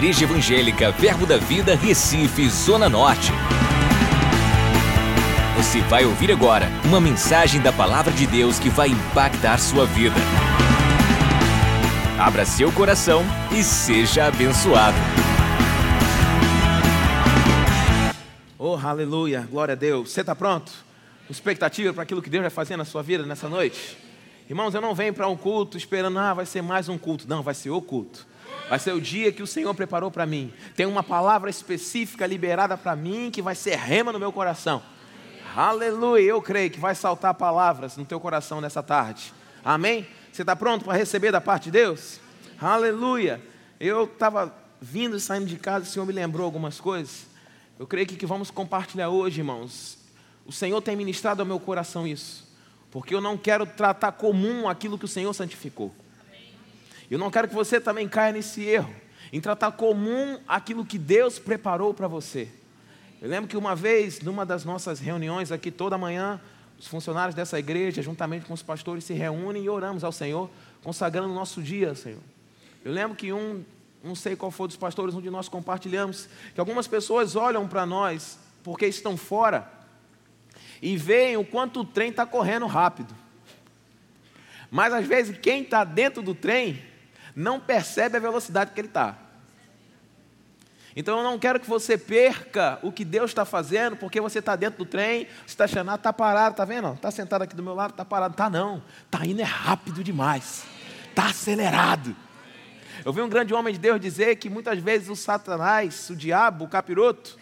Igreja Evangélica Verbo da Vida, Recife, Zona Norte. Você vai ouvir agora uma mensagem da Palavra de Deus que vai impactar sua vida. Abra seu coração e seja abençoado. Oh, aleluia, glória a Deus. Você está pronto? Expectativa para aquilo que Deus vai fazer na sua vida nessa noite? Irmãos, eu não venho para um culto esperando, ah, vai ser mais um culto. Não, vai ser o culto. Vai ser o dia que o Senhor preparou para mim. Tem uma palavra específica liberada para mim que vai ser rema no meu coração. Aleluia, eu creio que vai saltar palavras no teu coração nessa tarde. Amém? Você está pronto para receber da parte de Deus? Aleluia. Eu estava vindo e saindo de casa, o Senhor me lembrou algumas coisas. Eu creio que, que vamos compartilhar hoje, irmãos. O Senhor tem ministrado ao meu coração isso. Porque eu não quero tratar comum aquilo que o Senhor santificou. Eu não quero que você também caia nesse erro, em tratar comum aquilo que Deus preparou para você. Eu lembro que uma vez, numa das nossas reuniões aqui, toda manhã, os funcionários dessa igreja, juntamente com os pastores, se reúnem e oramos ao Senhor, consagrando o nosso dia, Senhor. Eu lembro que um não sei qual foi dos pastores onde nós compartilhamos, que algumas pessoas olham para nós porque estão fora e veem o quanto o trem está correndo rápido. Mas às vezes quem está dentro do trem não percebe a velocidade que ele está. Então eu não quero que você perca o que Deus está fazendo, porque você está dentro do trem, você está achando, está parado, está vendo? Está sentado aqui do meu lado, está parado. Está não, está indo é rápido demais, está acelerado. Eu vi um grande homem de Deus dizer que muitas vezes o Satanás, o diabo, o capiroto,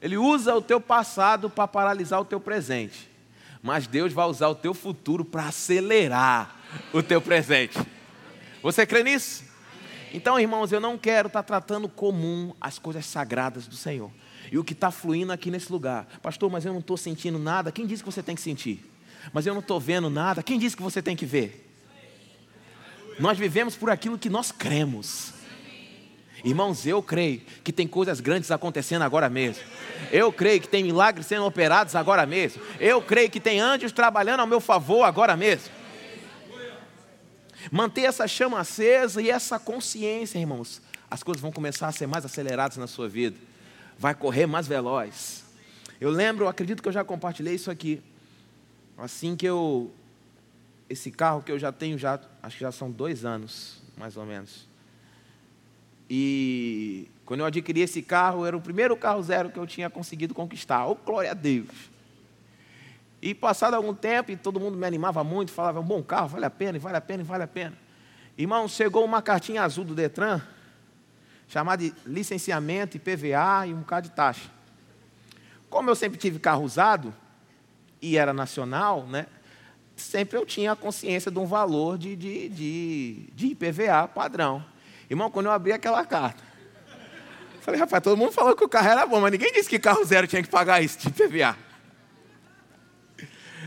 ele usa o teu passado para paralisar o teu presente. Mas Deus vai usar o teu futuro para acelerar o teu presente. Você crê nisso? Então, irmãos, eu não quero estar tá tratando comum as coisas sagradas do Senhor. E o que está fluindo aqui nesse lugar. Pastor, mas eu não estou sentindo nada. Quem disse que você tem que sentir? Mas eu não estou vendo nada. Quem disse que você tem que ver? Nós vivemos por aquilo que nós cremos. Irmãos, eu creio que tem coisas grandes acontecendo agora mesmo. Eu creio que tem milagres sendo operados agora mesmo. Eu creio que tem anjos trabalhando ao meu favor agora mesmo. Manter essa chama acesa e essa consciência, irmãos. As coisas vão começar a ser mais aceleradas na sua vida. Vai correr mais veloz. Eu lembro, acredito que eu já compartilhei isso aqui. Assim que eu esse carro que eu já tenho, já, acho que já são dois anos, mais ou menos. E quando eu adquiri esse carro, era o primeiro carro zero que eu tinha conseguido conquistar. Oh, glória a Deus! E passado algum tempo, e todo mundo me animava muito, falava, um bom carro, vale a pena, vale a pena, vale a pena. Irmão, chegou uma cartinha azul do Detran, chamada de licenciamento, IPVA e um bocado de taxa. Como eu sempre tive carro usado, e era nacional, né? sempre eu tinha a consciência de um valor de, de, de, de IPVA padrão. Irmão, quando eu abri aquela carta, falei, rapaz, todo mundo falou que o carro era bom, mas ninguém disse que carro zero tinha que pagar isso de IPVA.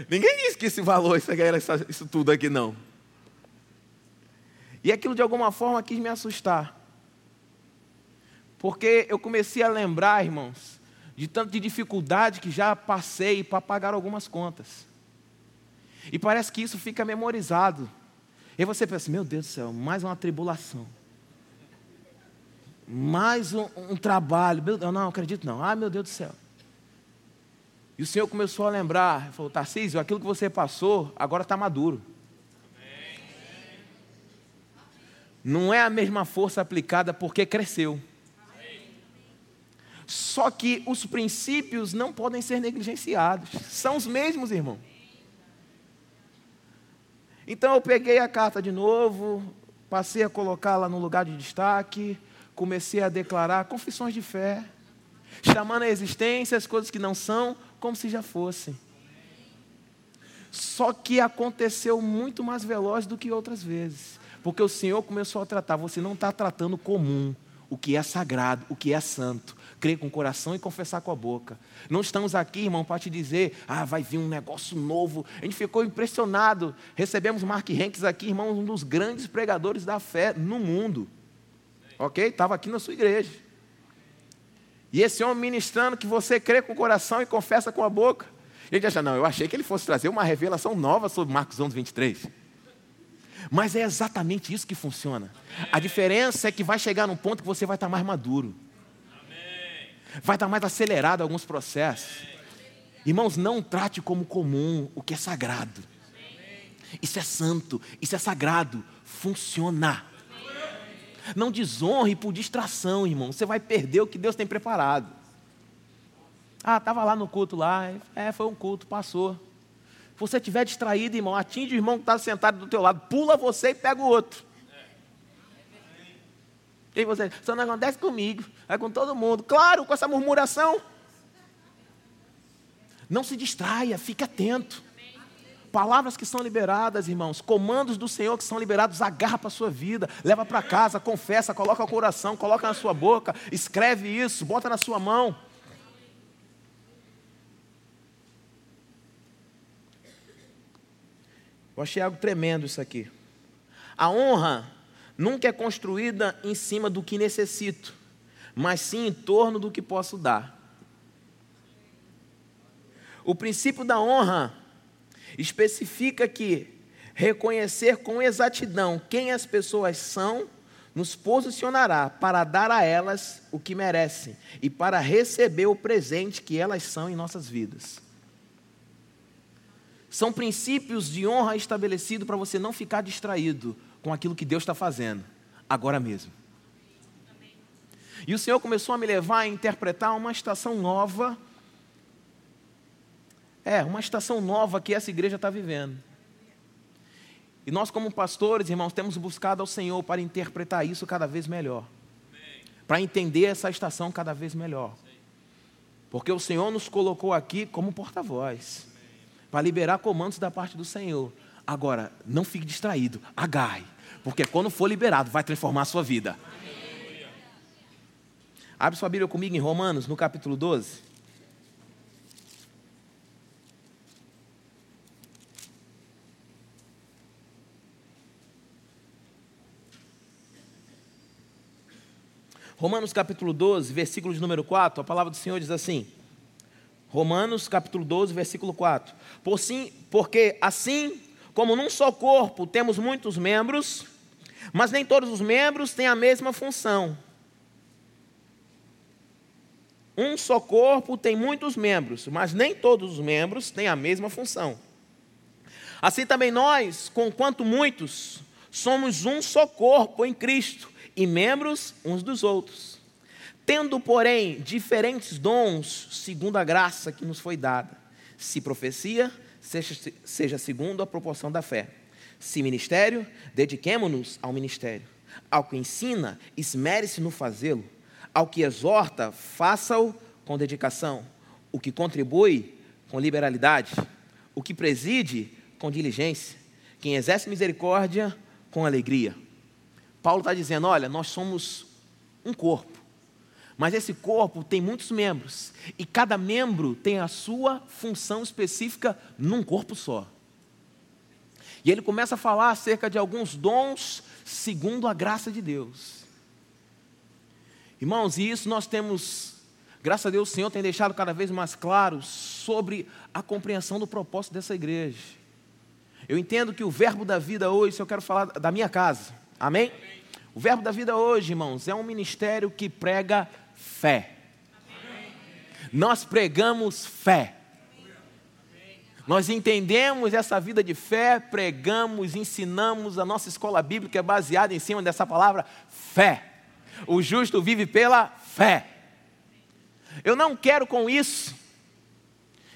Ninguém disse que esse valor, isso, era isso tudo aqui, não. E aquilo de alguma forma quis me assustar. Porque eu comecei a lembrar, irmãos, de tanto de dificuldade que já passei para pagar algumas contas. E parece que isso fica memorizado. E você pensa, meu Deus do céu, mais uma tribulação. Mais um, um trabalho. Eu não acredito não. Ah, meu Deus do céu. E o Senhor começou a lembrar, falou, Tarcísio, aquilo que você passou, agora está maduro. Não é a mesma força aplicada porque cresceu. Só que os princípios não podem ser negligenciados. São os mesmos, irmão. Então eu peguei a carta de novo, passei a colocá-la no lugar de destaque, comecei a declarar confissões de fé, chamando a existência as coisas que não são como se já fossem. Só que aconteceu muito mais veloz do que outras vezes, porque o Senhor começou a tratar, você não está tratando comum, o que é sagrado, o que é santo crer com o coração e confessar com a boca. Não estamos aqui, irmão, para te dizer, ah, vai vir um negócio novo. A gente ficou impressionado. Recebemos Mark Henks aqui, irmão, um dos grandes pregadores da fé no mundo. Ok? Estava aqui na sua igreja. E esse homem ministrando que você crê com o coração e confessa com a boca. E gente acha, não, eu achei que ele fosse trazer uma revelação nova sobre Marcos 11, 23. Mas é exatamente isso que funciona. A diferença é que vai chegar num ponto que você vai estar mais maduro. Vai estar mais acelerado alguns processos. Irmãos, não trate como comum o que é sagrado. Isso é santo, isso é sagrado, funciona. Não desonre por distração, irmão. Você vai perder o que Deus tem preparado. Ah, estava lá no culto lá. É, foi um culto, passou. Se você estiver distraído, irmão, atinge o irmão que está sentado do teu lado, pula você e pega o outro. E você, isso não acontece comigo, é com todo mundo. Claro, com essa murmuração. Não se distraia, fique atento. Palavras que são liberadas, irmãos, comandos do Senhor que são liberados, agarra para a sua vida, leva para casa, confessa, coloca o coração, coloca na sua boca, escreve isso, bota na sua mão. Eu achei algo tremendo isso aqui. A honra nunca é construída em cima do que necessito, mas sim em torno do que posso dar. O princípio da honra especifica que reconhecer com exatidão quem as pessoas são nos posicionará para dar a elas o que merecem e para receber o presente que elas são em nossas vidas. São princípios de honra estabelecidos para você não ficar distraído com aquilo que Deus está fazendo, agora mesmo. E o Senhor começou a me levar a interpretar uma estação nova. É, uma estação nova que essa igreja está vivendo. E nós, como pastores, irmãos, temos buscado ao Senhor para interpretar isso cada vez melhor. Para entender essa estação cada vez melhor. Porque o Senhor nos colocou aqui como porta-voz para liberar comandos da parte do Senhor. Agora, não fique distraído, agarre, porque quando for liberado, vai transformar a sua vida. Abre sua Bíblia comigo em Romanos, no capítulo 12. Romanos capítulo 12, versículo de número 4, a palavra do Senhor diz assim: Romanos capítulo 12, versículo 4. Por sim, porque assim como num só corpo temos muitos membros, mas nem todos os membros têm a mesma função. Um só corpo tem muitos membros, mas nem todos os membros têm a mesma função. Assim também nós, conquanto muitos, somos um só corpo em Cristo e membros uns dos outros. Tendo, porém, diferentes dons, segundo a graça que nos foi dada. Se profecia, seja, seja segundo a proporção da fé. Se ministério, dediquemo-nos ao ministério. Ao que ensina, esmere-se no fazê-lo. Ao que exorta, faça-o com dedicação. O que contribui, com liberalidade. O que preside, com diligência. Quem exerce misericórdia, com alegria. Paulo está dizendo: olha, nós somos um corpo mas esse corpo tem muitos membros, e cada membro tem a sua função específica num corpo só. E ele começa a falar acerca de alguns dons segundo a graça de Deus. Irmãos, e isso nós temos, graças a Deus, o Senhor tem deixado cada vez mais claro sobre a compreensão do propósito dessa igreja. Eu entendo que o verbo da vida hoje, eu quero falar da minha casa, amém? amém. O verbo da vida hoje, irmãos, é um ministério que prega fé. Nós pregamos fé. Nós entendemos essa vida de fé, pregamos, ensinamos, a nossa escola bíblica é baseada em cima dessa palavra fé. O justo vive pela fé. Eu não quero com isso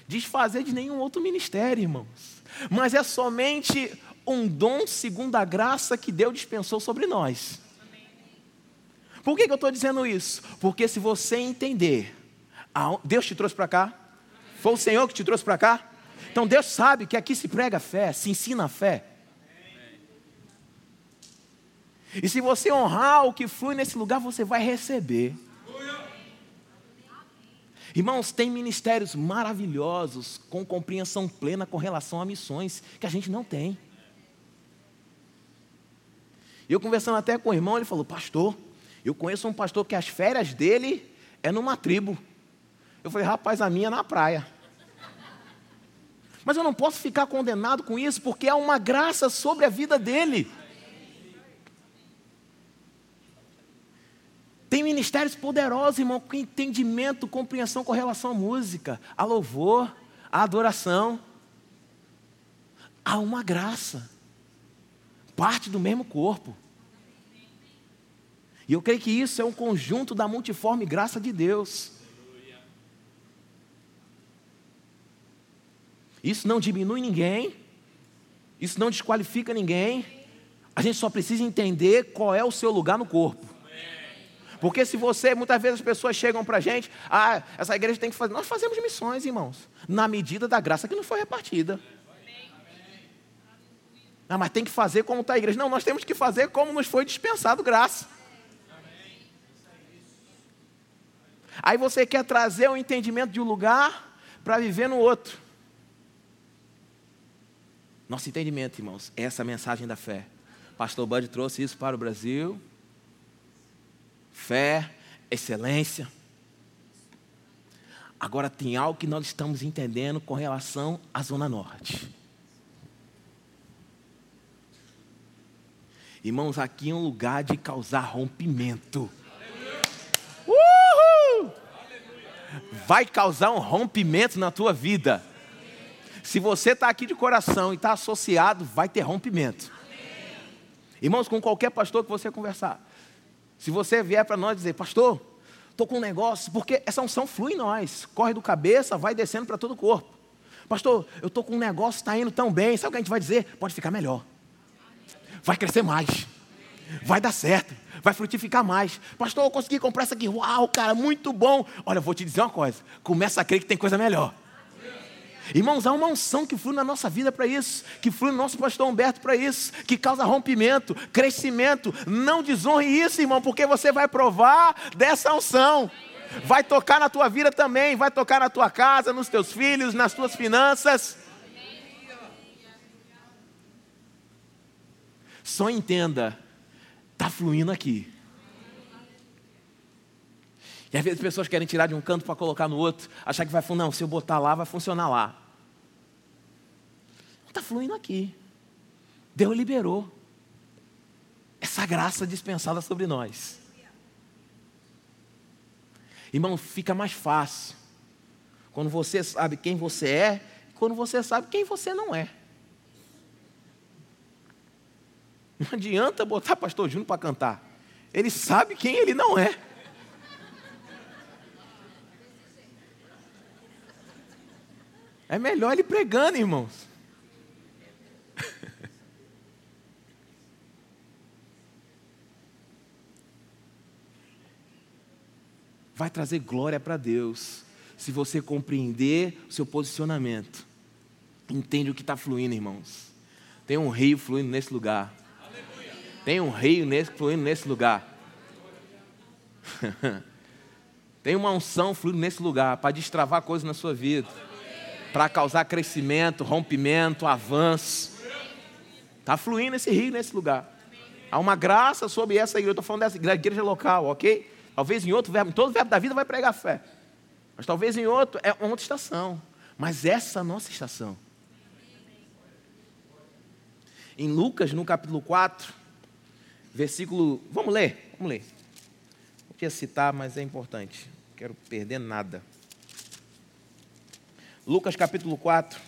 desfazer de nenhum outro ministério, irmãos, mas é somente um dom segundo a graça que Deus dispensou sobre nós. Por que, que eu estou dizendo isso? Porque se você entender, Deus te trouxe para cá, foi o Senhor que te trouxe para cá, então Deus sabe que aqui se prega fé, se ensina a fé. E se você honrar o que flui nesse lugar, você vai receber. Irmãos, tem ministérios maravilhosos, com compreensão plena com relação a missões, que a gente não tem. Eu conversando até com o irmão, ele falou: Pastor, eu conheço um pastor que as férias dele é numa tribo. Eu falei, rapaz, a minha é na praia. Mas eu não posso ficar condenado com isso, porque há uma graça sobre a vida dele. Tem ministérios poderosos, irmão, com entendimento, compreensão com relação à música, a louvor, a adoração. Há uma graça, parte do mesmo corpo. E eu creio que isso é um conjunto da multiforme graça de Deus. Isso não diminui ninguém, isso não desqualifica ninguém. A gente só precisa entender qual é o seu lugar no corpo. Porque se você, muitas vezes as pessoas chegam para a gente, ah, essa igreja tem que fazer. Nós fazemos missões, irmãos, na medida da graça que não foi repartida. Ah, mas tem que fazer como está a igreja. Não, nós temos que fazer como nos foi dispensado graça. Aí você quer trazer o entendimento de um lugar para viver no outro. Nosso entendimento, irmãos, é essa mensagem da fé. Pastor Bud trouxe isso para o Brasil. Fé, excelência. Agora tem algo que nós estamos entendendo com relação à Zona Norte. Irmãos, aqui é um lugar de causar rompimento. Uhul! Vai causar um rompimento na tua vida. Se você está aqui de coração e está associado, vai ter rompimento. Irmãos, com qualquer pastor que você conversar, se você vier para nós dizer, pastor, estou com um negócio, porque essa unção flui em nós, corre do cabeça, vai descendo para todo o corpo. Pastor, eu estou com um negócio, está indo tão bem, sabe o que a gente vai dizer? Pode ficar melhor, vai crescer mais, vai dar certo, vai frutificar mais. Pastor, eu consegui comprar isso aqui, uau, cara, muito bom. Olha, vou te dizer uma coisa, começa a crer que tem coisa melhor. Irmãos, há uma unção que flui na nossa vida para isso, que flui no nosso pastor Humberto para isso, que causa rompimento, crescimento. Não desonre isso, irmão, porque você vai provar dessa unção. Vai tocar na tua vida também, vai tocar na tua casa, nos teus filhos, nas tuas finanças. Só entenda, está fluindo aqui. E às vezes as pessoas querem tirar de um canto para colocar no outro, achar que vai funcionar. Não, se eu botar lá, vai funcionar lá. Está fluindo aqui. Deus liberou essa graça dispensada sobre nós. Irmão, fica mais fácil quando você sabe quem você é, quando você sabe quem você não é. Não adianta botar pastor Júnior para cantar. Ele sabe quem ele não é. É melhor ele pregando, irmãos. Vai trazer glória para Deus se você compreender o seu posicionamento. Entende o que está fluindo, irmãos. Tem um rio fluindo nesse lugar. Tem um rio nesse, fluindo nesse lugar. Tem uma unção fluindo nesse lugar para destravar coisas na sua vida para causar crescimento, rompimento, avanço. Está fluindo esse rio nesse lugar. Há uma graça sobre essa igreja. Eu estou falando dessa igreja local, ok? Talvez em outro verbo, em todo verbo da vida vai pregar fé. Mas talvez em outro, é outra estação. Mas essa é a nossa estação. Em Lucas, no capítulo 4, versículo. Vamos ler? Vamos ler. Não queria citar, mas é importante. Não quero perder nada. Lucas capítulo 4.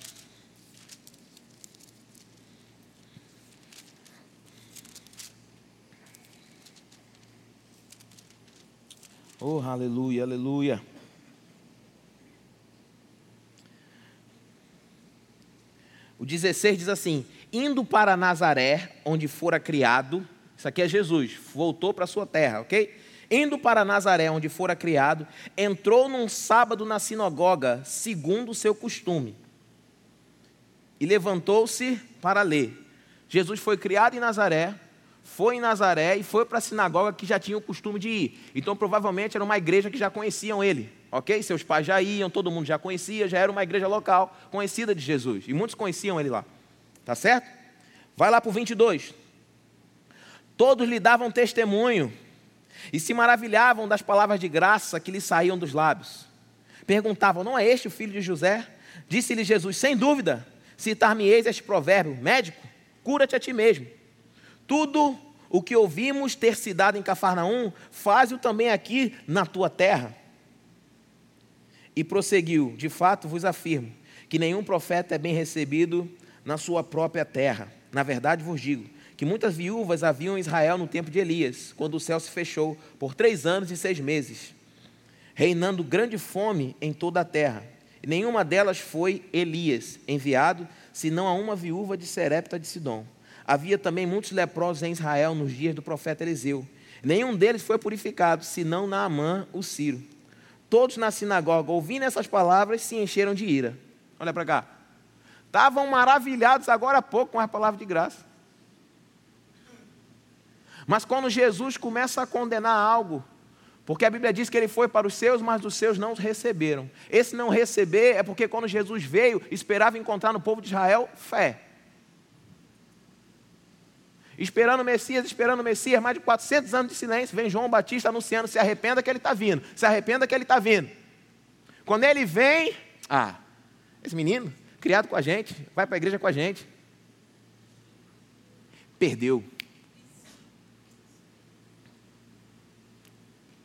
Oh, aleluia, aleluia. O 16 diz assim: Indo para Nazaré, onde fora criado, isso aqui é Jesus, voltou para sua terra, ok? Indo para Nazaré, onde fora criado, entrou num sábado na sinagoga, segundo o seu costume, e levantou-se para ler. Jesus foi criado em Nazaré, foi em Nazaré e foi para a sinagoga que já tinha o costume de ir. Então, provavelmente, era uma igreja que já conheciam ele, ok? Seus pais já iam, todo mundo já conhecia, já era uma igreja local conhecida de Jesus. E muitos conheciam ele lá, tá certo? Vai lá para o 22. Todos lhe davam testemunho e se maravilhavam das palavras de graça que lhe saíam dos lábios. Perguntavam: Não é este o filho de José? Disse-lhe Jesus: Sem dúvida, citar-me-eis este provérbio: Médico, cura-te a ti mesmo. Tudo O que ouvimos ter se dado em Cafarnaum, faz-o também aqui na tua terra. E prosseguiu: De fato vos afirmo que nenhum profeta é bem recebido na sua própria terra. Na verdade vos digo que muitas viúvas haviam em Israel no tempo de Elias, quando o céu se fechou por três anos e seis meses, reinando grande fome em toda a terra. E nenhuma delas foi Elias enviado, senão a uma viúva de Serepta de Sidom. Havia também muitos leprosos em Israel nos dias do profeta Eliseu. Nenhum deles foi purificado, senão Naamã, o Ciro. Todos na sinagoga, ouvindo essas palavras, se encheram de ira. Olha para cá. Estavam maravilhados agora há pouco com a palavra de graça. Mas quando Jesus começa a condenar algo, porque a Bíblia diz que ele foi para os seus, mas os seus não receberam. Esse não receber é porque quando Jesus veio, esperava encontrar no povo de Israel fé. Esperando o Messias, esperando o Messias, mais de 400 anos de silêncio, vem João Batista anunciando: se arrependa que ele está vindo, se arrependa que ele está vindo. Quando ele vem, ah, esse menino, criado com a gente, vai para a igreja com a gente, perdeu.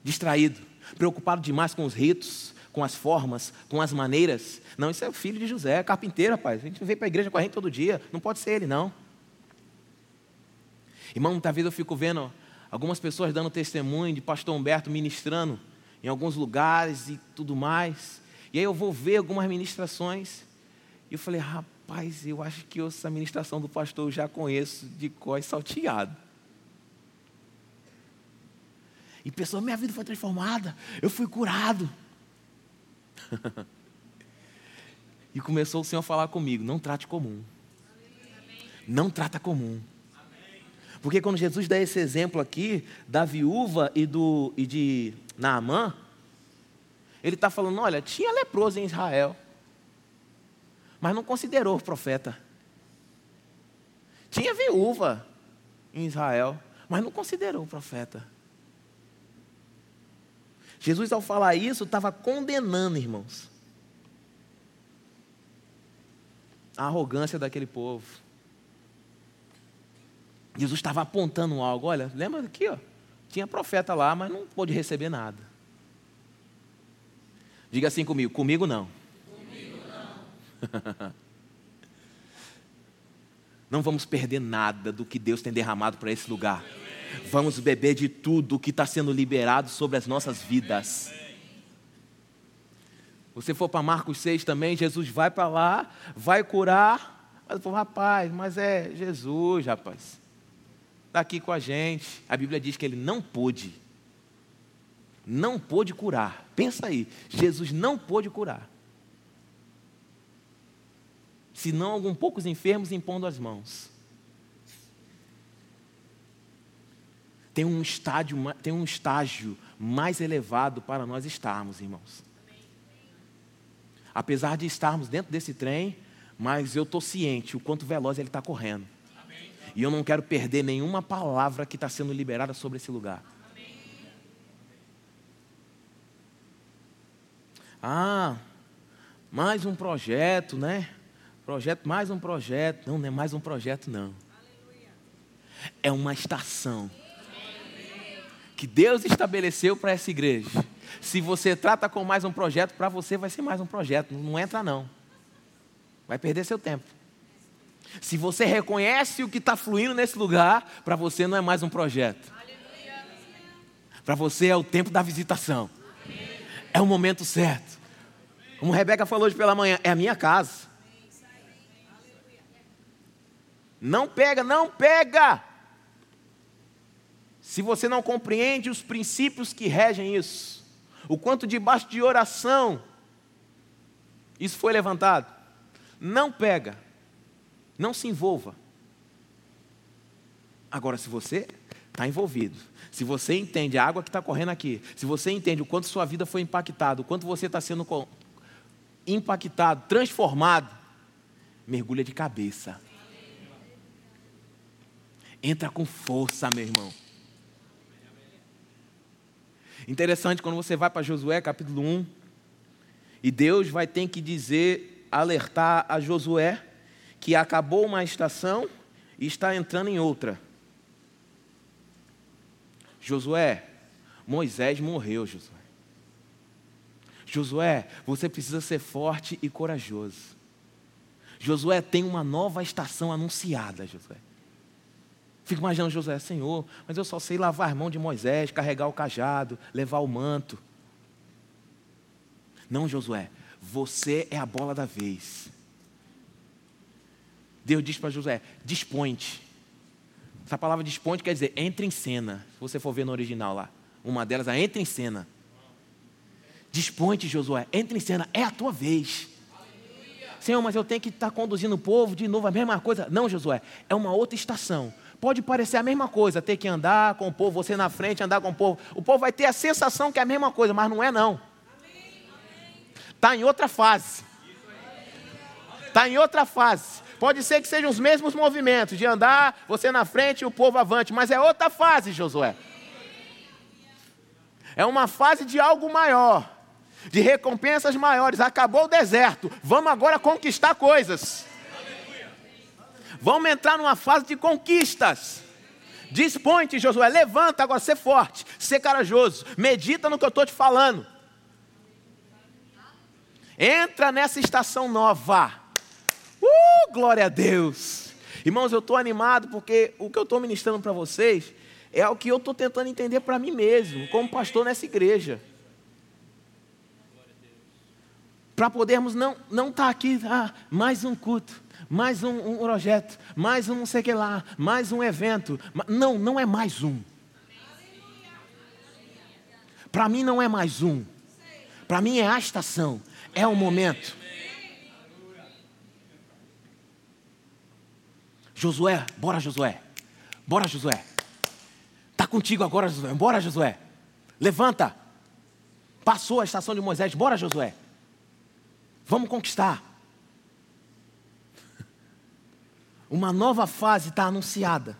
Distraído, preocupado demais com os ritos, com as formas, com as maneiras. Não, isso é o filho de José, é carpinteiro, rapaz. A gente vem para a igreja com a gente todo dia. Não pode ser ele, não. Irmão, muitas vezes eu fico vendo algumas pessoas dando testemunho de pastor Humberto ministrando em alguns lugares e tudo mais. E aí eu vou ver algumas ministrações. E eu falei, rapaz, eu acho que essa ministração do pastor eu já conheço de cós salteado. E pessoa, minha vida foi transformada, eu fui curado. e começou o Senhor a falar comigo: não trate comum. Não trata comum. Porque quando Jesus dá esse exemplo aqui da viúva e, do, e de Naamã, ele está falando: olha, tinha leproso em Israel, mas não considerou o profeta. Tinha viúva em Israel, mas não considerou o profeta. Jesus, ao falar isso, estava condenando, irmãos, a arrogância daquele povo. Jesus estava apontando algo. Olha, lembra aqui, ó, tinha profeta lá, mas não pôde receber nada. Diga assim comigo: comigo não. Comigo não. não vamos perder nada do que Deus tem derramado para esse lugar. Vamos beber de tudo que está sendo liberado sobre as nossas vidas. Você for para Marcos 6 também, Jesus vai para lá, vai curar. Mas rapaz, mas é Jesus, rapaz. Está aqui com a gente. A Bíblia diz que ele não pôde. Não pôde curar. Pensa aí, Jesus não pôde curar. Senão alguns poucos enfermos impondo as mãos. Tem um estágio, tem um estágio mais elevado para nós estarmos, irmãos. Apesar de estarmos dentro desse trem, mas eu estou ciente o quanto veloz ele está correndo. E eu não quero perder nenhuma palavra que está sendo liberada sobre esse lugar. Ah, mais um projeto, né? Projeto, mais um projeto. Não, não é mais um projeto, não. É uma estação que Deus estabeleceu para essa igreja. Se você trata com mais um projeto, para você vai ser mais um projeto. Não entra, não. Vai perder seu tempo. Se você reconhece o que está fluindo nesse lugar, para você não é mais um projeto. Para você é o tempo da visitação. É o momento certo. Como Rebeca falou hoje pela manhã, é a minha casa. Não pega, não pega. Se você não compreende os princípios que regem isso, o quanto debaixo de oração isso foi levantado, não pega, não se envolva. Agora, se você está envolvido, se você entende a água que está correndo aqui, se você entende o quanto sua vida foi impactada, o quanto você está sendo impactado, transformado, mergulha de cabeça. Entra com força, meu irmão. Interessante quando você vai para Josué capítulo 1, e Deus vai ter que dizer, alertar a Josué que acabou uma estação e está entrando em outra. Josué, Moisés morreu, Josué. Josué, você precisa ser forte e corajoso. Josué tem uma nova estação anunciada, Josué. Fico imaginando Josué, Senhor, mas eu só sei lavar as mãos de Moisés, carregar o cajado, levar o manto. Não, Josué, você é a bola da vez. Deus diz para Josué: dispõe-te. Essa palavra dispõe quer dizer entre em cena. Se você for ver no original lá, uma delas é entre em cena. Dispõe-te, Josué, entre em cena, é a tua vez. Senhor, mas eu tenho que estar conduzindo o povo de novo, a mesma coisa. Não, Josué, é uma outra estação. Pode parecer a mesma coisa, ter que andar com o povo, você na frente, andar com o povo. O povo vai ter a sensação que é a mesma coisa, mas não é não. Está em outra fase. Está em outra fase. Pode ser que sejam os mesmos movimentos, de andar, você na frente e o povo avante, mas é outra fase, Josué. É uma fase de algo maior, de recompensas maiores. Acabou o deserto, vamos agora conquistar coisas. Vamos entrar numa fase de conquistas. Dispõe-te, Josué, levanta agora, ser forte, ser corajoso, medita no que eu estou te falando. Entra nessa estação nova. Uh, glória a Deus. Irmãos, eu estou animado porque o que eu estou ministrando para vocês é o que eu estou tentando entender para mim mesmo, como pastor nessa igreja. Para podermos não estar não tá aqui, ah, mais um culto, mais um, um, projeto, mais um não sei o que lá, mais um evento. Não, não é mais um. Para mim não é mais um. Para mim é a estação, é o momento. Josué, bora Josué. Bora Josué. Está contigo agora, Josué. Bora Josué. Levanta. Passou a estação de Moisés. Bora Josué. Vamos conquistar. Uma nova fase está anunciada.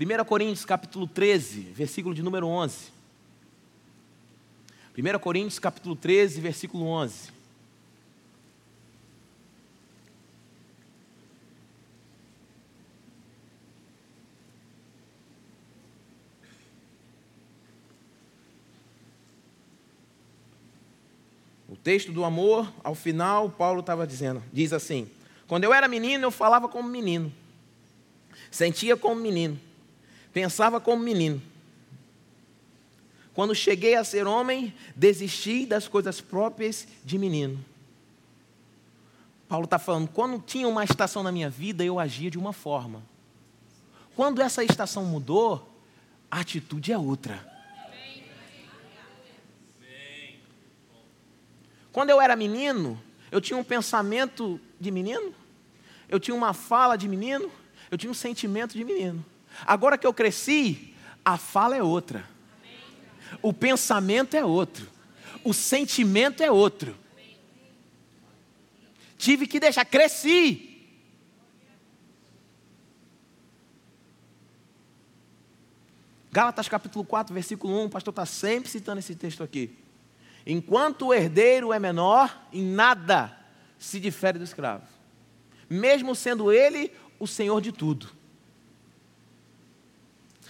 1 Coríntios capítulo 13, versículo de número 11. 1 Coríntios capítulo 13, versículo 11. texto do amor, ao final, Paulo estava dizendo, diz assim: Quando eu era menino, eu falava como menino, sentia como menino, pensava como menino. Quando cheguei a ser homem, desisti das coisas próprias de menino. Paulo está falando, quando tinha uma estação na minha vida, eu agia de uma forma. Quando essa estação mudou, a atitude é outra. Quando eu era menino, eu tinha um pensamento de menino, eu tinha uma fala de menino, eu tinha um sentimento de menino. Agora que eu cresci, a fala é outra, o pensamento é outro, o sentimento é outro. Tive que deixar, cresci. Gálatas capítulo 4, versículo 1, o pastor está sempre citando esse texto aqui. Enquanto o herdeiro é menor, em nada se difere do escravo, mesmo sendo ele o senhor de tudo.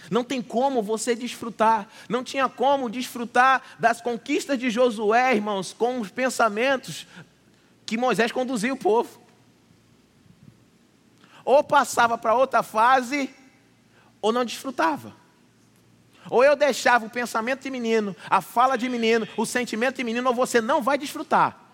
Não tem como você desfrutar, não tinha como desfrutar das conquistas de Josué, irmãos, com os pensamentos que Moisés conduzia o povo. Ou passava para outra fase, ou não desfrutava. Ou eu deixava o pensamento de menino, a fala de menino, o sentimento de menino, ou você não vai desfrutar.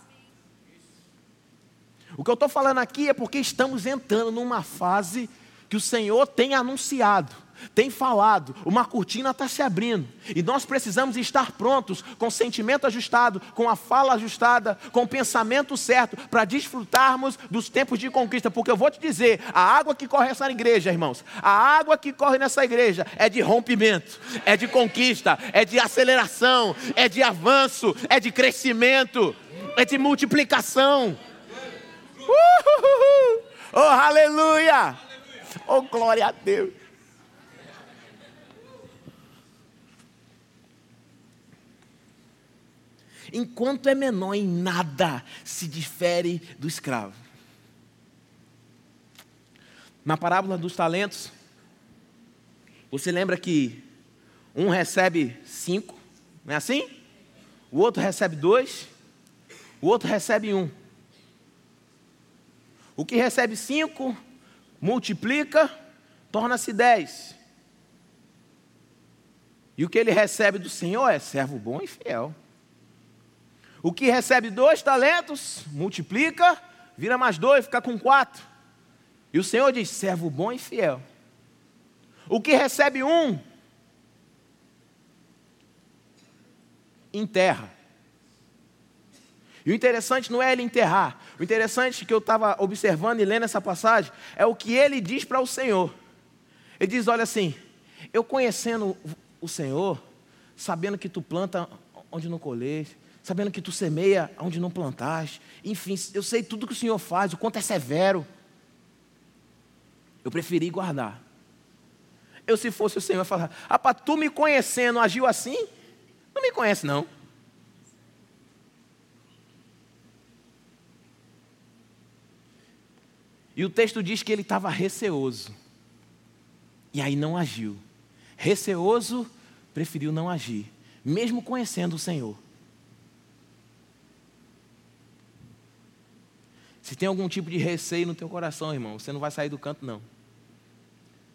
O que eu estou falando aqui é porque estamos entrando numa fase que o Senhor tem anunciado tem falado, uma cortina está se abrindo, e nós precisamos estar prontos, com o sentimento ajustado, com a fala ajustada, com o pensamento certo, para desfrutarmos dos tempos de conquista, porque eu vou te dizer: a água que corre nessa igreja, irmãos, a água que corre nessa igreja é de rompimento, é de conquista, é de aceleração, é de avanço, é de crescimento, é de multiplicação. Uhul! Oh, aleluia! Oh, glória a Deus! enquanto é menor em nada, se difere do escravo. Na parábola dos talentos, Você lembra que um recebe cinco, não é assim? O outro recebe dois, o outro recebe um. O que recebe cinco, multiplica, torna-se dez. E o que ele recebe do Senhor é servo bom e fiel. O que recebe dois talentos, multiplica, vira mais dois, fica com quatro. E o Senhor diz: servo bom e fiel. O que recebe um, enterra. E o interessante não é ele enterrar. O interessante que eu estava observando e lendo essa passagem é o que ele diz para o Senhor. Ele diz: Olha assim, eu conhecendo o Senhor, sabendo que tu planta onde não colheste, sabendo que tu semeia onde não plantaste, enfim, eu sei tudo que o Senhor faz, o quanto é severo. Eu preferi guardar. Eu, se fosse o Senhor, ia falar: Ah, tu me conhecendo, agiu assim? Não me conhece, não. E o texto diz que ele estava receoso. E aí não agiu. Receoso, preferiu não agir, mesmo conhecendo o Senhor. Se tem algum tipo de receio no teu coração, irmão, você não vai sair do canto, não.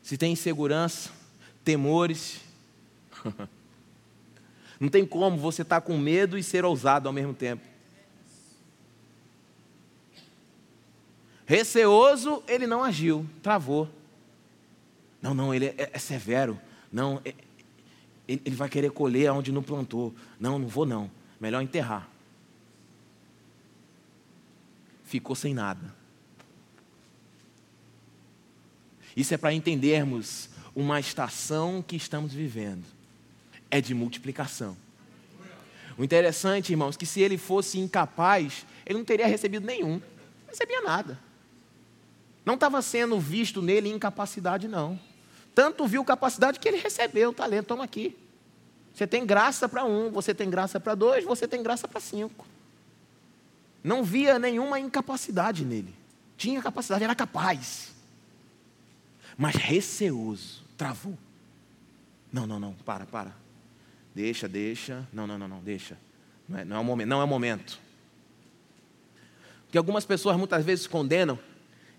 Se tem insegurança, temores, não tem como você estar tá com medo e ser ousado ao mesmo tempo. Receoso, ele não agiu, travou. Não, não, ele é, é severo. Não, é, ele, ele vai querer colher onde não plantou. Não, não vou não. Melhor enterrar. Ficou sem nada. Isso é para entendermos uma estação que estamos vivendo. É de multiplicação. O interessante, irmãos, que se ele fosse incapaz, ele não teria recebido nenhum. Não recebia nada. Não estava sendo visto nele incapacidade, não. Tanto viu capacidade que ele recebeu o talento. Toma aqui. Você tem graça para um, você tem graça para dois, você tem graça para cinco. Não via nenhuma incapacidade nele. Tinha capacidade, era capaz. Mas receoso, travou. Não, não, não, para, para. Deixa, deixa. Não, não, não, não, deixa. Não é, não é o momento. Não é o momento. Porque algumas pessoas muitas vezes condenam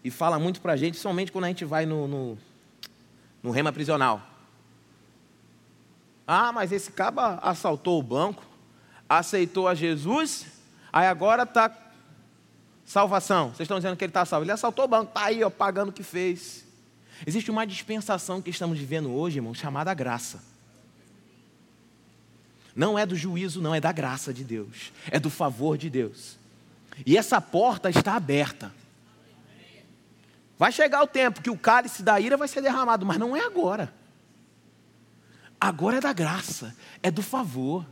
e fala muito para a gente, somente quando a gente vai no, no, no rema prisional. Ah, mas esse caba assaltou o banco, aceitou a Jesus, aí agora está salvação. Vocês estão dizendo que ele está salvo. Ele assaltou o banco, está aí, ó, pagando o que fez. Existe uma dispensação que estamos vivendo hoje, irmão, chamada graça. Não é do juízo, não, é da graça de Deus. É do favor de Deus. E essa porta está aberta. Vai chegar o tempo que o cálice da ira vai ser derramado, mas não é agora. Agora é da graça, é do favor.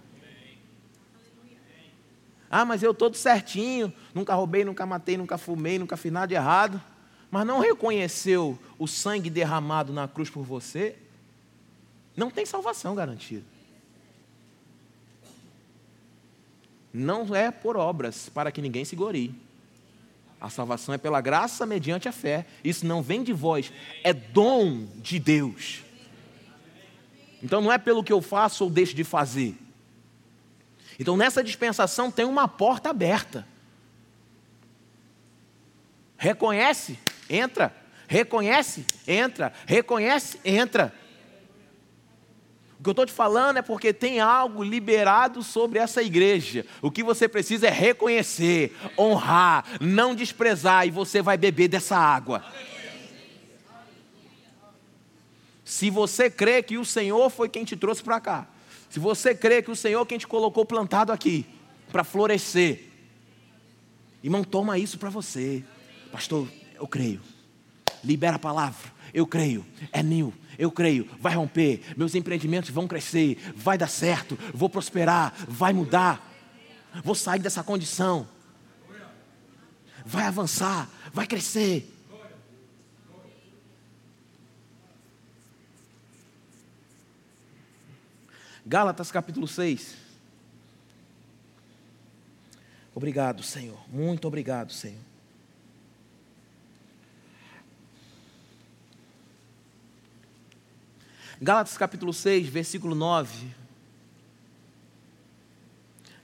Ah, mas eu todo certinho, nunca roubei, nunca matei, nunca fumei, nunca fiz nada de errado. Mas não reconheceu o sangue derramado na cruz por você? Não tem salvação garantida. Não é por obras, para que ninguém se glorie. A salvação é pela graça mediante a fé. Isso não vem de vós, é dom de Deus. Então não é pelo que eu faço ou deixo de fazer. Então nessa dispensação tem uma porta aberta. Reconhece, entra. Reconhece, entra. Reconhece, entra. O que eu estou te falando é porque tem algo liberado sobre essa igreja. O que você precisa é reconhecer, honrar, não desprezar, e você vai beber dessa água. Se você crê que o Senhor foi quem te trouxe para cá, se você crê que o Senhor é quem te colocou plantado aqui para florescer, irmão, toma isso para você, pastor. Eu creio, libera a palavra. Eu creio, é new, eu creio, vai romper, meus empreendimentos vão crescer, vai dar certo, vou prosperar, vai mudar, vou sair dessa condição, vai avançar, vai crescer. Gálatas capítulo 6. Obrigado, Senhor. Muito obrigado, Senhor. Gálatas capítulo 6, versículo 9.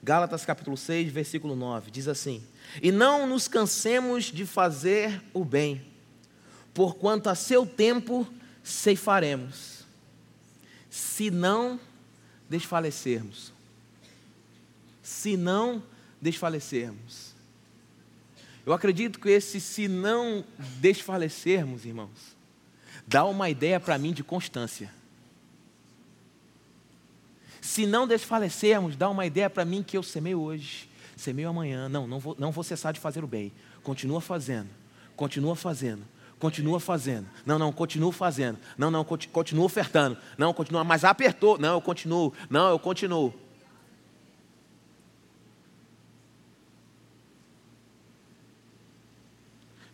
Gálatas capítulo 6, versículo 9, diz assim: E não nos cansemos de fazer o bem, porquanto a seu tempo ceifaremos, se não desfalecermos. Se não desfalecermos. Eu acredito que esse se não desfalecermos, irmãos, dá uma ideia para mim de constância. Se não desfalecermos, dá uma ideia para mim que eu semei hoje, semei amanhã. Não, não vou, não vou cessar de fazer o bem. Continua fazendo, continua fazendo, continua fazendo. Não, não, continua fazendo. Não, não, continua ofertando. Não, continua, mas apertou. Não, eu continuo. Não, eu continuo.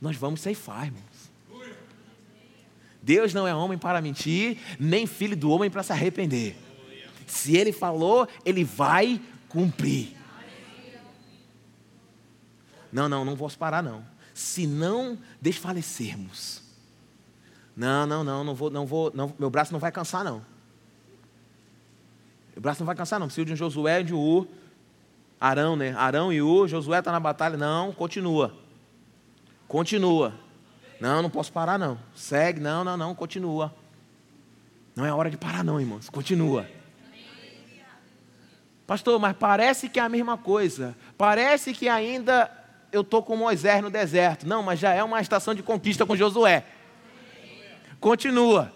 Nós vamos ceifar, irmãos. Deus não é homem para mentir, nem filho do homem para se arrepender. Se ele falou, ele vai cumprir. Não, não, não posso parar não. Se não desfalecermos. Não, não, não, não vou, não vou, não, meu braço não vai cansar não. Meu braço não vai cansar não. Preciso de um Josué e de um U. Arão, né? Arão e U, Josué está na batalha. Não, continua. Continua. Não, não posso parar não. Segue, não, não, não, continua. Não é hora de parar não, irmãos. Continua. Pastor, mas parece que é a mesma coisa. Parece que ainda eu estou com Moisés no deserto. Não, mas já é uma estação de conquista com Josué. Continua.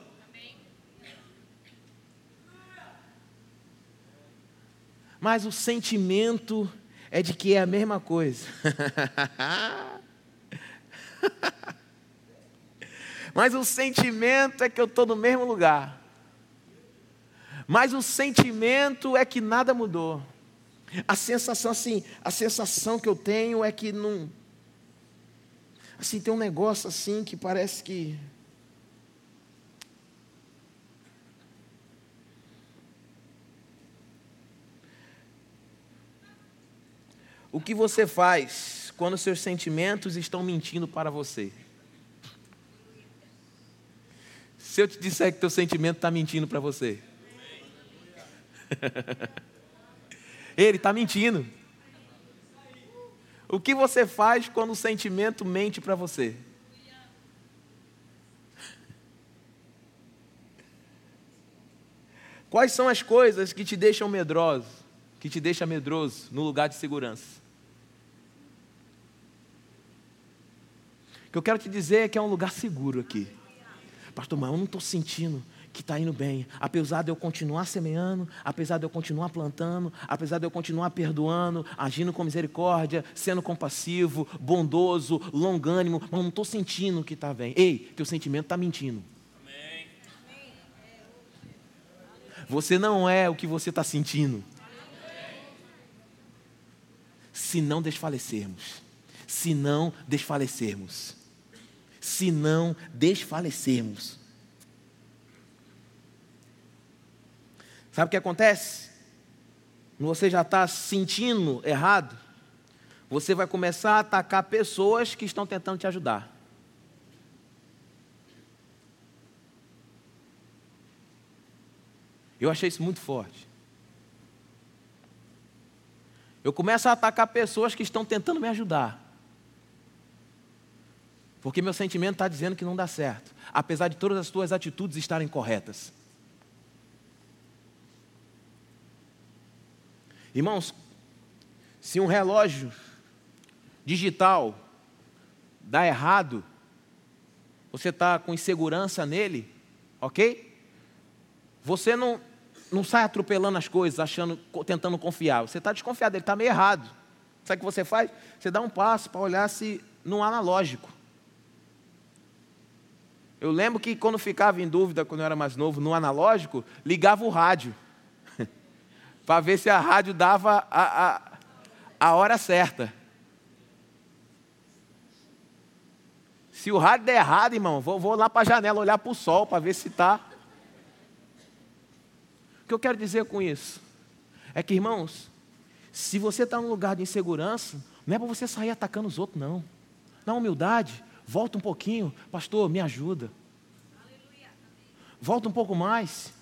Mas o sentimento é de que é a mesma coisa. Mas o sentimento é que eu estou no mesmo lugar. Mas o sentimento é que nada mudou. A sensação assim, a sensação que eu tenho é que não assim tem um negócio assim que parece que O que você faz quando seus sentimentos estão mentindo para você? Se eu te disser que teu sentimento está mentindo para você, Ele está mentindo. O que você faz quando o sentimento mente para você? Quais são as coisas que te deixam medroso, que te deixa medroso no lugar de segurança? O que eu quero te dizer é que é um lugar seguro aqui. Pastor, mas eu não estou sentindo que está indo bem. Apesar de eu continuar semeando, apesar de eu continuar plantando, apesar de eu continuar perdoando, agindo com misericórdia, sendo compassivo, bondoso, longânimo, mas não estou sentindo que está bem. Ei, teu sentimento está mentindo. Você não é o que você está sentindo. Se não desfalecermos. Se não desfalecermos. Se não desfalecermos. Sabe o que acontece? Você já está sentindo errado, você vai começar a atacar pessoas que estão tentando te ajudar. Eu achei isso muito forte. Eu começo a atacar pessoas que estão tentando me ajudar. Porque meu sentimento está dizendo que não dá certo, apesar de todas as tuas atitudes estarem corretas. Irmãos, se um relógio digital dá errado, você está com insegurança nele, ok? Você não, não sai atropelando as coisas, achando, tentando confiar. Você está desconfiado, ele está meio errado. Sabe o que você faz? Você dá um passo para olhar se no analógico. Eu lembro que quando ficava em dúvida, quando eu era mais novo, no analógico, ligava o rádio para ver se a rádio dava a, a, a hora certa. Se o rádio der errado, irmão, vou, vou lá para a janela olhar para o sol para ver se está. O que eu quero dizer com isso? É que, irmãos, se você está num lugar de insegurança, não é para você sair atacando os outros, não. Na humildade, volta um pouquinho, pastor, me ajuda. Volta um pouco mais.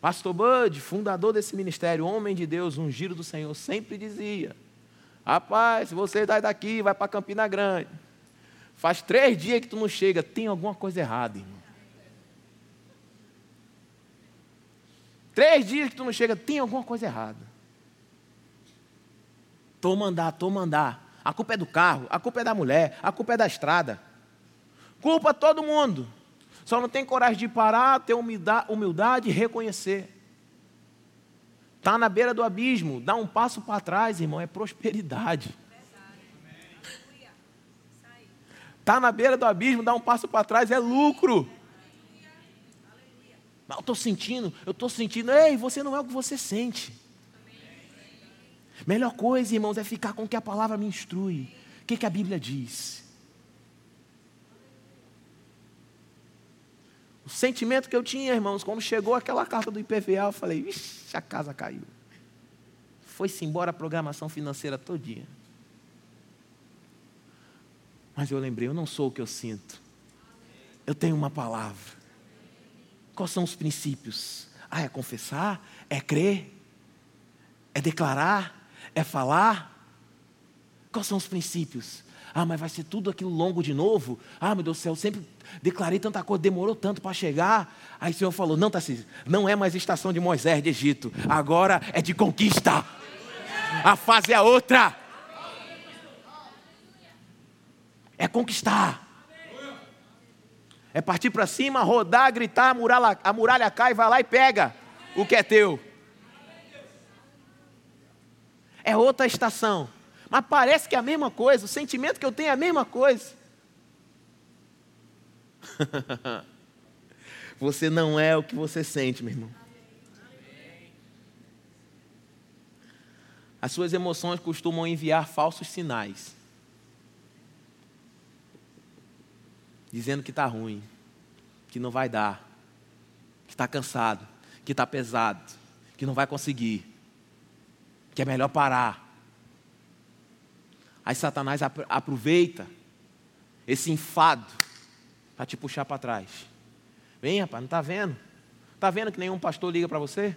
Pastor Bud, fundador desse ministério, homem de Deus, ungido do Senhor, sempre dizia: Rapaz, se você sai daqui, vai para Campina Grande. Faz três dias que tu não chega, tem alguma coisa errada, irmão. Três dias que tu não chega, tem alguma coisa errada. Tô andar, tô andar. A culpa é do carro, a culpa é da mulher, a culpa é da estrada. Culpa todo mundo. Só não tem coragem de parar, ter humildade e reconhecer. Está na beira do abismo, dá um passo para trás, irmão, é prosperidade. Está na beira do abismo, dá um passo para trás, é lucro. Mas eu estou sentindo, eu estou sentindo, ei, você não é o que você sente. Melhor coisa, irmãos, é ficar com o que a palavra me instrui. O que, que a Bíblia diz? O sentimento que eu tinha, irmãos, quando chegou aquela carta do IPVA, eu falei, vixi, a casa caiu. Foi-se embora a programação financeira todinha. Mas eu lembrei, eu não sou o que eu sinto. Eu tenho uma palavra. Quais são os princípios? Ah, é confessar? É crer? É declarar? é falar. Quais são os princípios? Ah, mas vai ser tudo aquilo longo de novo? Ah, meu Deus do céu, sempre declarei tanta coisa, demorou tanto para chegar. Aí o Senhor falou: Não, Tarcísio, não é mais estação de Moisés de Egito, agora é de conquista. A fase é outra. É conquistar. É partir para cima, rodar, gritar, a muralha, a muralha cai, vai lá e pega o que é teu é outra estação. Mas parece que é a mesma coisa, o sentimento que eu tenho é a mesma coisa. você não é o que você sente, meu irmão. As suas emoções costumam enviar falsos sinais, dizendo que está ruim, que não vai dar, que está cansado, que está pesado, que não vai conseguir que é melhor parar. Aí Satanás aproveita esse enfado para te puxar para trás. Vem, rapaz, não está vendo? Está vendo que nenhum pastor liga para você?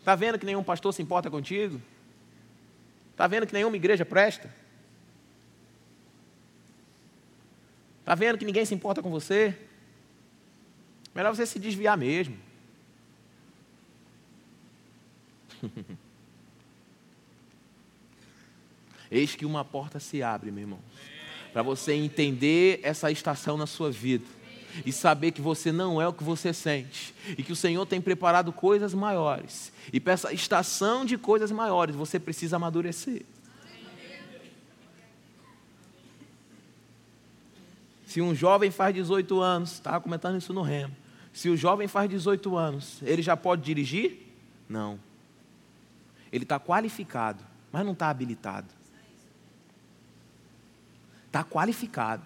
Está vendo que nenhum pastor se importa contigo? Está vendo que nenhuma igreja presta? Está vendo que ninguém se importa com você? Melhor você se desviar mesmo. Eis que uma porta se abre, meu irmão, para você entender essa estação na sua vida e saber que você não é o que você sente e que o Senhor tem preparado coisas maiores. E para essa estação de coisas maiores você precisa amadurecer. Se um jovem faz 18 anos, estava comentando isso no Remo. Se o jovem faz 18 anos, ele já pode dirigir? Não. Ele está qualificado, mas não está habilitado. Está qualificado.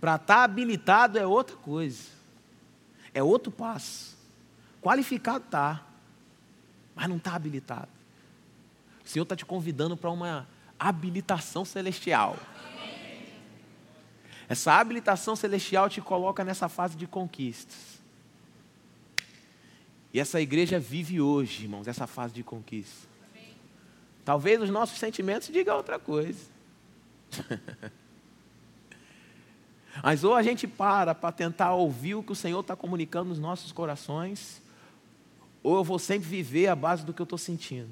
Para estar tá habilitado é outra coisa. É outro passo. Qualificado está, mas não está habilitado. O Senhor está te convidando para uma habilitação celestial. Essa habilitação celestial te coloca nessa fase de conquistas. E essa igreja vive hoje, irmãos, essa fase de conquista. Talvez os nossos sentimentos digam outra coisa. Mas ou a gente para para tentar ouvir o que o Senhor está comunicando nos nossos corações, ou eu vou sempre viver à base do que eu estou sentindo.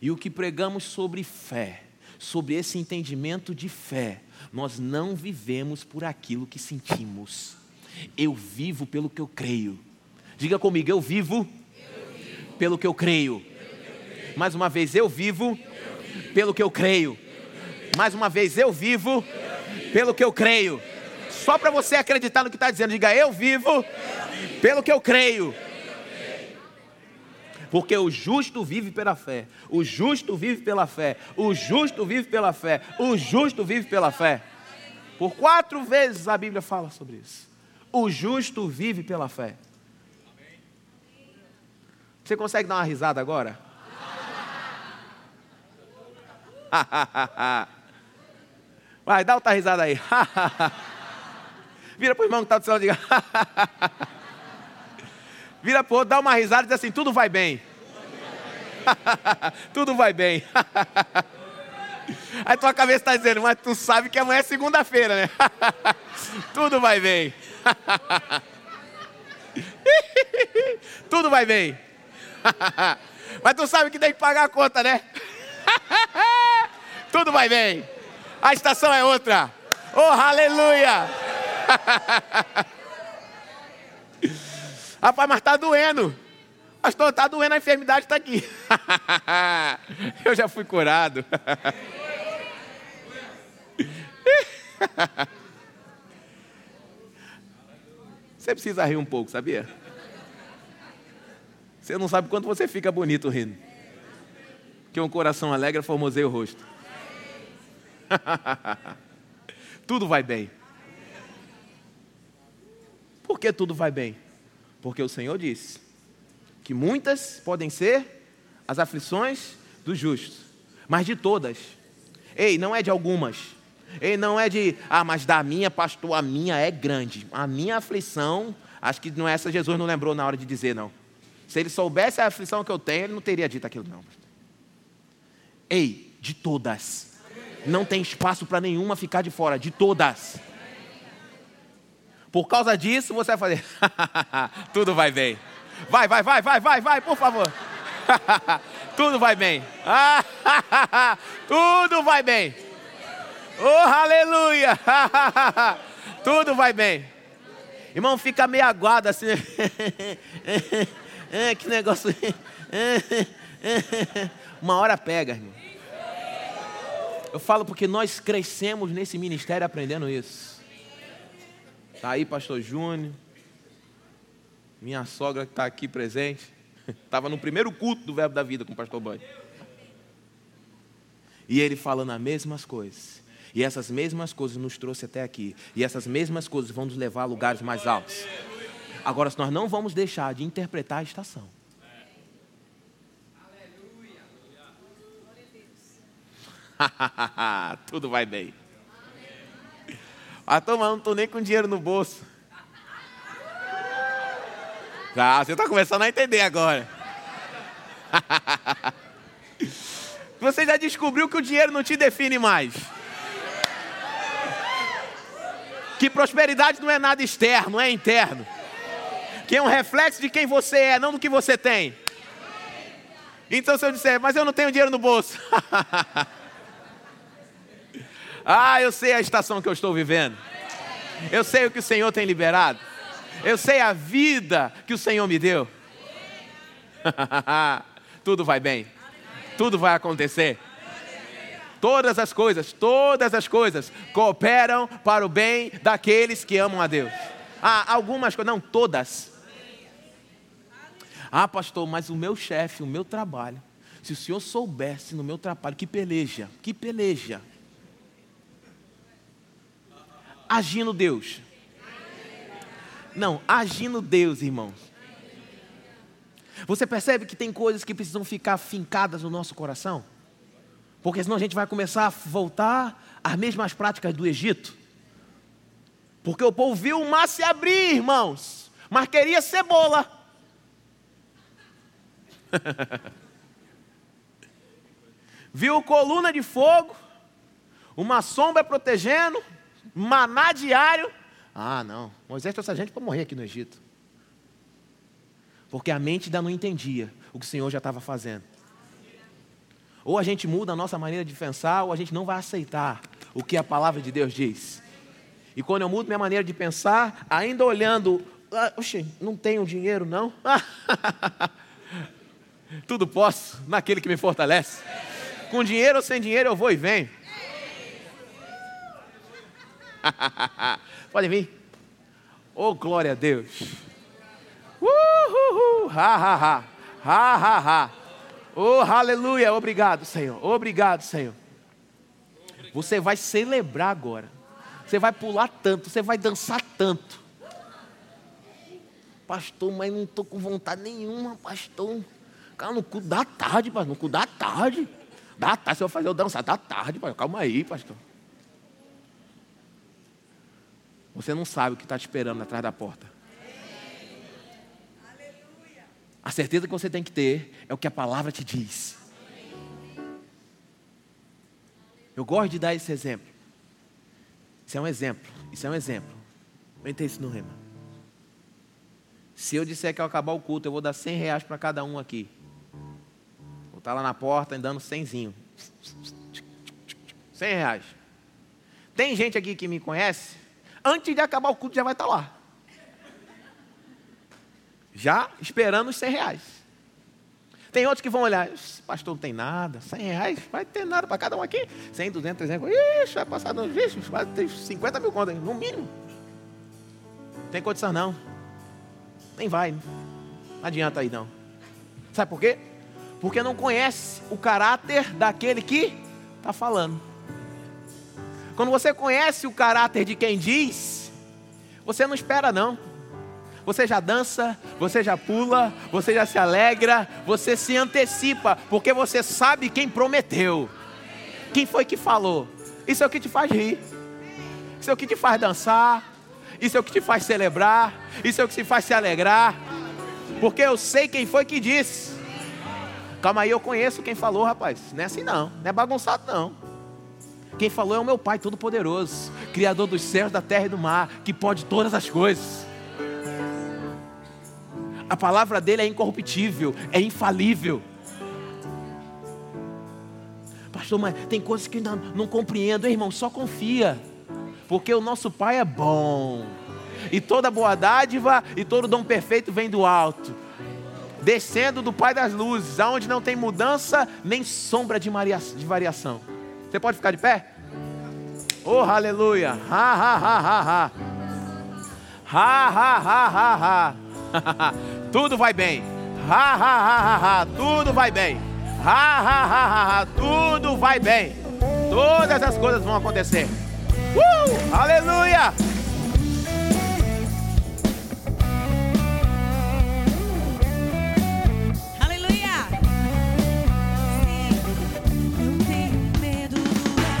E o que pregamos sobre fé, sobre esse entendimento de fé, nós não vivemos por aquilo que sentimos. Eu vivo pelo que eu creio. Diga comigo, eu vivo, eu vivo. pelo que eu creio. Mais uma vez, eu vivo pelo que eu creio. Mais uma vez, eu vivo pelo que eu creio. Só para você acreditar no que está dizendo, diga: Eu vivo pelo que eu creio. Porque o justo vive pela fé. O justo vive pela fé. O justo vive pela fé. O justo vive pela fé. Por quatro vezes a Bíblia fala sobre isso. O justo vive pela fé. Você consegue dar uma risada agora? Vai, dá outra risada aí. Vira para o irmão que está do céu e diga. Vira para o outro, dá uma risada e diz assim: tudo vai bem. tudo vai bem. Aí tua cabeça está dizendo, mas tu sabe que amanhã é segunda-feira, né? tudo vai bem. tudo vai bem. mas tu sabe que tem que pagar a conta, né? tudo vai bem. A estação é outra. Oh, aleluia! Rapaz, mas está doendo. Pastor, está doendo, a enfermidade está aqui. Eu já fui curado. Você precisa rir um pouco, sabia? Você não sabe quanto você fica bonito rindo. Que um coração alegre formoseia o rosto. tudo vai bem. Por que tudo vai bem? Porque o Senhor disse que muitas podem ser as aflições dos justos, mas de todas. Ei, não é de algumas. Ei, não é de, ah, mas da minha, pastor, a minha é grande. A minha aflição, acho que não é essa, Jesus não lembrou na hora de dizer, não. Se ele soubesse a aflição que eu tenho, ele não teria dito aquilo, não. Ei, de todas. Não tem espaço para nenhuma ficar de fora, de todas. Por causa disso, você vai fazer. Tudo vai bem. Vai, vai, vai, vai, vai, vai, por favor. Tudo vai bem. Tudo vai bem. Oh, aleluia. Tudo vai bem. Irmão, fica meio aguado assim. que negócio. Uma hora pega, irmão. Eu falo porque nós crescemos nesse ministério aprendendo isso. Está aí, pastor Júnior. Minha sogra que está aqui presente. Estava no primeiro culto do Verbo da Vida com o pastor Banho. E ele falando as mesmas coisas. E essas mesmas coisas nos trouxe até aqui. E essas mesmas coisas vão nos levar a lugares mais altos. Agora, se nós não vamos deixar de interpretar a estação. Tudo vai bem. Ah, toma, não estou nem com dinheiro no bolso. Ah, você está começando a entender agora. Você já descobriu que o dinheiro não te define mais. Que prosperidade não é nada externo, é interno. Que é um reflexo de quem você é, não do que você tem. Então se eu disser, mas eu não tenho dinheiro no bolso. Ah, eu sei a estação que eu estou vivendo. Eu sei o que o Senhor tem liberado. Eu sei a vida que o Senhor me deu. Tudo vai bem. Tudo vai acontecer. Todas as coisas, todas as coisas cooperam para o bem daqueles que amam a Deus. Ah, algumas coisas, não, todas. Ah, pastor, mas o meu chefe, o meu trabalho, se o senhor soubesse no meu trabalho, que peleja, que peleja agindo Deus. Não, agindo Deus, irmãos. Você percebe que tem coisas que precisam ficar fincadas no nosso coração? Porque senão a gente vai começar a voltar às mesmas práticas do Egito. Porque o povo viu o mar se abrir, irmãos, mas queria cebola. viu coluna de fogo, uma sombra protegendo, maná diário. Ah, não. Moisés trouxe a gente para morrer aqui no Egito. Porque a mente ainda não entendia o que o Senhor já estava fazendo. Ou a gente muda a nossa maneira de pensar, ou a gente não vai aceitar o que a palavra de Deus diz. E quando eu mudo minha maneira de pensar, ainda olhando, ah, oxe, não tenho dinheiro não? Tudo posso naquele que me fortalece. Com dinheiro ou sem dinheiro eu vou e venho. Podem vir. Oh, glória a Deus. Uhul, ha, ha, ha. Ha, ha, ha. Oh, aleluia. Obrigado, Senhor. Obrigado, Senhor. Você vai celebrar agora. Você vai pular tanto, você vai dançar tanto. Pastor, mas não estou com vontade nenhuma, pastor. Cara, no cu da tarde, pastor. No cu da tarde. Da tarde, você vai fazer eu dançar da tarde, pastor. Calma aí, pastor. Você não sabe o que está te esperando atrás da porta. A certeza que você tem que ter é o que a palavra te diz. Eu gosto de dar esse exemplo. Isso é um exemplo. Isso é um exemplo. Aumentei isso no rema. Se eu disser que ao acabar o culto, eu vou dar 100 reais para cada um aqui. Vou estar lá na porta dando 100zinho. 100 reais. Tem gente aqui que me conhece, antes de acabar o culto já vai estar lá. Já esperando os 100 reais. Tem outros que vão olhar, pastor não tem nada, 100 reais, vai ter nada para cada um aqui. 100, 200, 300, ixi, vai passar, no, ixi, vai ter 50 mil contas, no mínimo. Tem condição não. Nem vai. Não adianta aí não. Sabe por quê? Porque não conhece o caráter daquele que está falando. Quando você conhece o caráter de quem diz, você não espera não. Você já dança, você já pula, você já se alegra, você se antecipa, porque você sabe quem prometeu. Quem foi que falou? Isso é o que te faz rir. Isso é o que te faz dançar. Isso é o que te faz celebrar. Isso é o que te faz se alegrar. Porque eu sei quem foi que disse. Calma aí, eu conheço quem falou, rapaz. Não é assim não. Não é bagunçado não. Quem falou é o meu Pai Todo-Poderoso, Criador dos céus, da terra e do mar, que pode todas as coisas. A palavra dele é incorruptível, é infalível. Pastor, mas tem coisas que não, não compreendo, irmão, só confia. Porque o nosso Pai é bom. E toda boa dádiva e todo dom perfeito vem do alto. Descendo do Pai das luzes, aonde não tem mudança nem sombra de variação. Você pode ficar de pé? Oh, aleluia! Ha, ha, ha, ha, ha. Ha, ha, ha, ha, ha. tudo vai bem. Ha, ha, ha, ha, ha. Tudo vai bem. Ha, ha, ha, ha, ha. Tudo vai bem. Todas as coisas vão acontecer. Uh, aleluia!